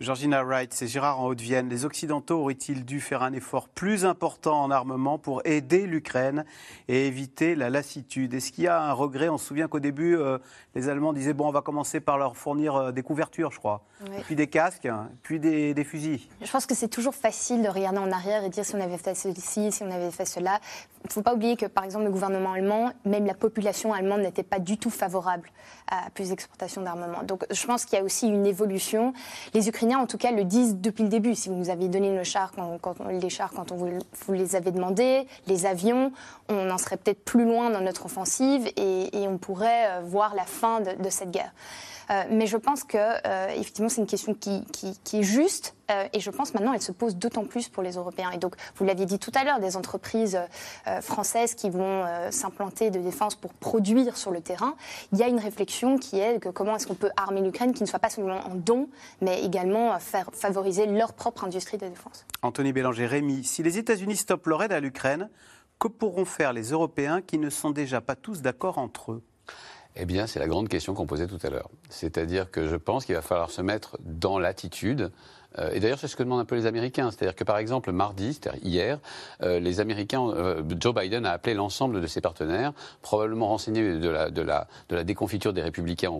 Georgina Wright, c'est Gérard en Haute-Vienne. Les Occidentaux auraient-ils dû faire un effort plus important en armement pour aider l'Ukraine et éviter la lassitude? Est-ce qu'il y a un regret? On se souvient qu'au début, euh, les Allemands disaient bon, on va commencer par leur fournir euh, des couvertures, je crois, puis des casques, puis des, fusils. Je pense que c'est toujours facile de regarder en arrière et dire si on avait fait ceci, si on avait fait cela. Il ne faut pas oublier que, par exemple, le gouvernement allemand, même la population allemande n'était pas du tout favorable à plus d'exportation d'armement. Donc, je pense qu'il y a aussi une évolution. Les Ukrainiens en tout cas, le disent depuis le début. Si vous nous avez donné le char quand, les chars quand on vous, les avez demandés, les avions, on en serait peut-être plus loin dans notre offensive et, on pourrait euh, voir la fin de cette guerre. Euh, mais je pense que euh, effectivement c'est une question qui, est juste et je pense maintenant elle se pose d'autant plus pour les Européens. Et donc vous l'aviez dit tout à l'heure, des entreprises françaises qui vont s'implanter de défense pour produire sur le terrain. Il y a une réflexion qui est que comment est-ce qu'on peut armer l'Ukraine qui ne soit pas seulement en don, mais également faire favoriser leur propre industrie de défense. Anthony Bélanger, Rémi, si les États-Unis stoppent leur aide à l'Ukraine, que pourront faire les Européens qui ne sont déjà pas tous d'accord entre eux? Eh bien, c'est la grande question qu'on posait tout à l'heure. C'est-à-dire que je pense qu'il va falloir se mettre dans l'attitude. Euh, et d'ailleurs, c'est ce que demandent un peu les Américains. C'est-à-dire que, par exemple, mardi, c'est-à-dire hier, euh, les Américains, euh, Joe Biden a appelé l'ensemble de ses partenaires, probablement renseignés de la, déconfiture des républicains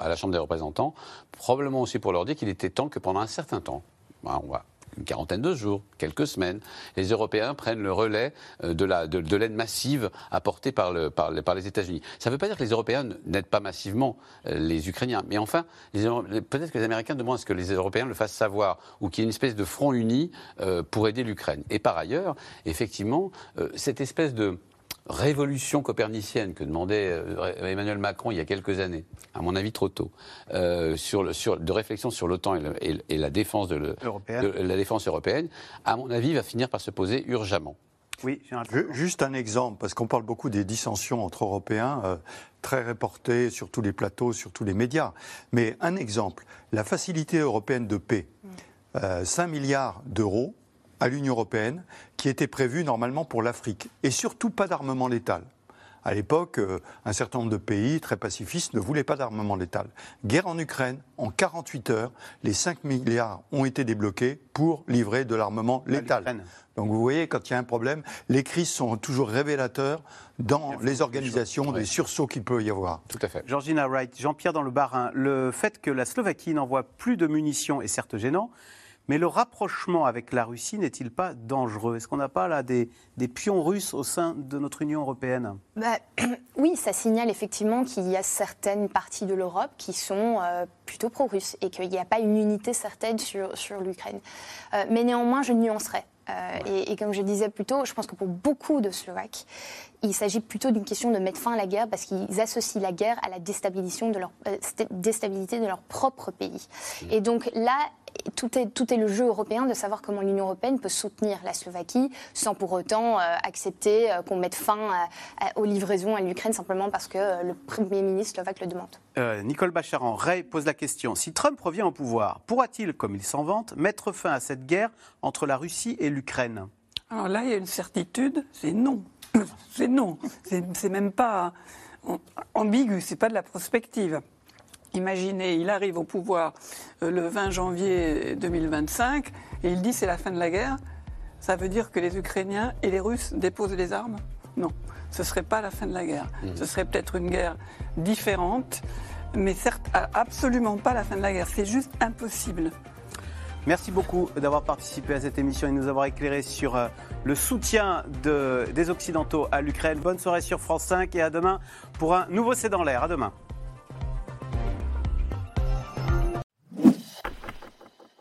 à la Chambre des représentants, probablement aussi pour leur dire qu'il était temps que pendant un certain temps, on va une quarantaine de jours, quelques semaines, les Européens prennent le relais euh, de l'aide de, massive apportée par, par, les États-Unis. Ça ne veut pas dire que les Européens n'aident pas massivement euh, les Ukrainiens, mais enfin, peut-être que les Américains demandent à ce que les Européens le fassent savoir, ou qu'il y ait une espèce de front uni euh, pour aider l'Ukraine. Et par ailleurs, effectivement, cette espèce de révolution copernicienne que demandait euh, Emmanuel Macron il y a quelques années, à mon avis trop tôt, euh, sur le, sur, de réflexion sur l'OTAN et, la, défense de, la défense européenne, à mon avis, va finir par se poser urgemment. Oui, juste un exemple, parce qu'on parle beaucoup des dissensions entre Européens, euh, très reportées sur tous les plateaux, sur tous les médias. Mais un exemple, la facilité européenne de paix, 5 milliards d'euros à l'Union européenne qui était prévu normalement pour l'Afrique. Et surtout pas d'armement létal. À l'époque, euh, un certain nombre de pays très pacifistes ne voulaient pas d'armement létal. Guerre en Ukraine, en 48 heures, les 5 milliards ont été débloqués pour livrer de l'armement létal. Donc vous voyez, quand il y a un problème, les crises sont toujours révélateurs dans les organisations des sursauts qu'il peut y avoir. Tout à fait. Georgina Wright, Jean-Pierre dans le Barin, le fait que la Slovaquie n'envoie plus de munitions est certes gênant, mais le rapprochement avec la Russie n'est-il pas dangereux? Est-ce qu'on n'a pas là des, pions russes au sein de notre Union européenne? Bah, Oui, ça signale effectivement qu'il y a certaines parties de l'Europe qui sont euh, plutôt pro-russes et qu'il n'y a pas une unité certaine sur, sur l'Ukraine. Euh, mais néanmoins, je nuancerai. Euh, et, comme je disais plus tôt, je pense que pour beaucoup de Slovaques, il s'agit plutôt d'une question de mettre fin à la guerre parce qu'ils associent la guerre à la déstabilisation de leur, déstabilité de leur propre pays. Mmh. Et donc là, tout est, tout est le jeu européen de savoir comment l'Union européenne peut soutenir la Slovaquie sans pour autant euh, accepter euh, qu'on mette fin aux livraisons à l'Ukraine simplement parce que euh, le Premier ministre slovaque le demande. Nicole Bacharan, Ray pose la question si Trump revient au pouvoir, pourra-t-il, comme il s'en vante, mettre fin à cette guerre entre la Russie et l'Ukraine? Alors là, il y a une certitude c'est non. C'est non. C'est même pas ambigu, c'est pas de la prospective. Imaginez, il arrive au pouvoir euh, le 20 janvier 2025 et il dit c'est la fin de la guerre. Ça veut dire que les Ukrainiens et les Russes déposent les armes? Non, ce ne serait pas la fin de la guerre. Mmh. Ce serait peut-être une guerre différente, mais certes absolument pas la fin de la guerre. C'est juste impossible. Merci beaucoup d'avoir participé à cette émission et de nous avoir éclairé sur euh, le soutien des Occidentaux à l'Ukraine. Bonne soirée sur France 5 et à demain pour un nouveau C'est dans l'air. À demain.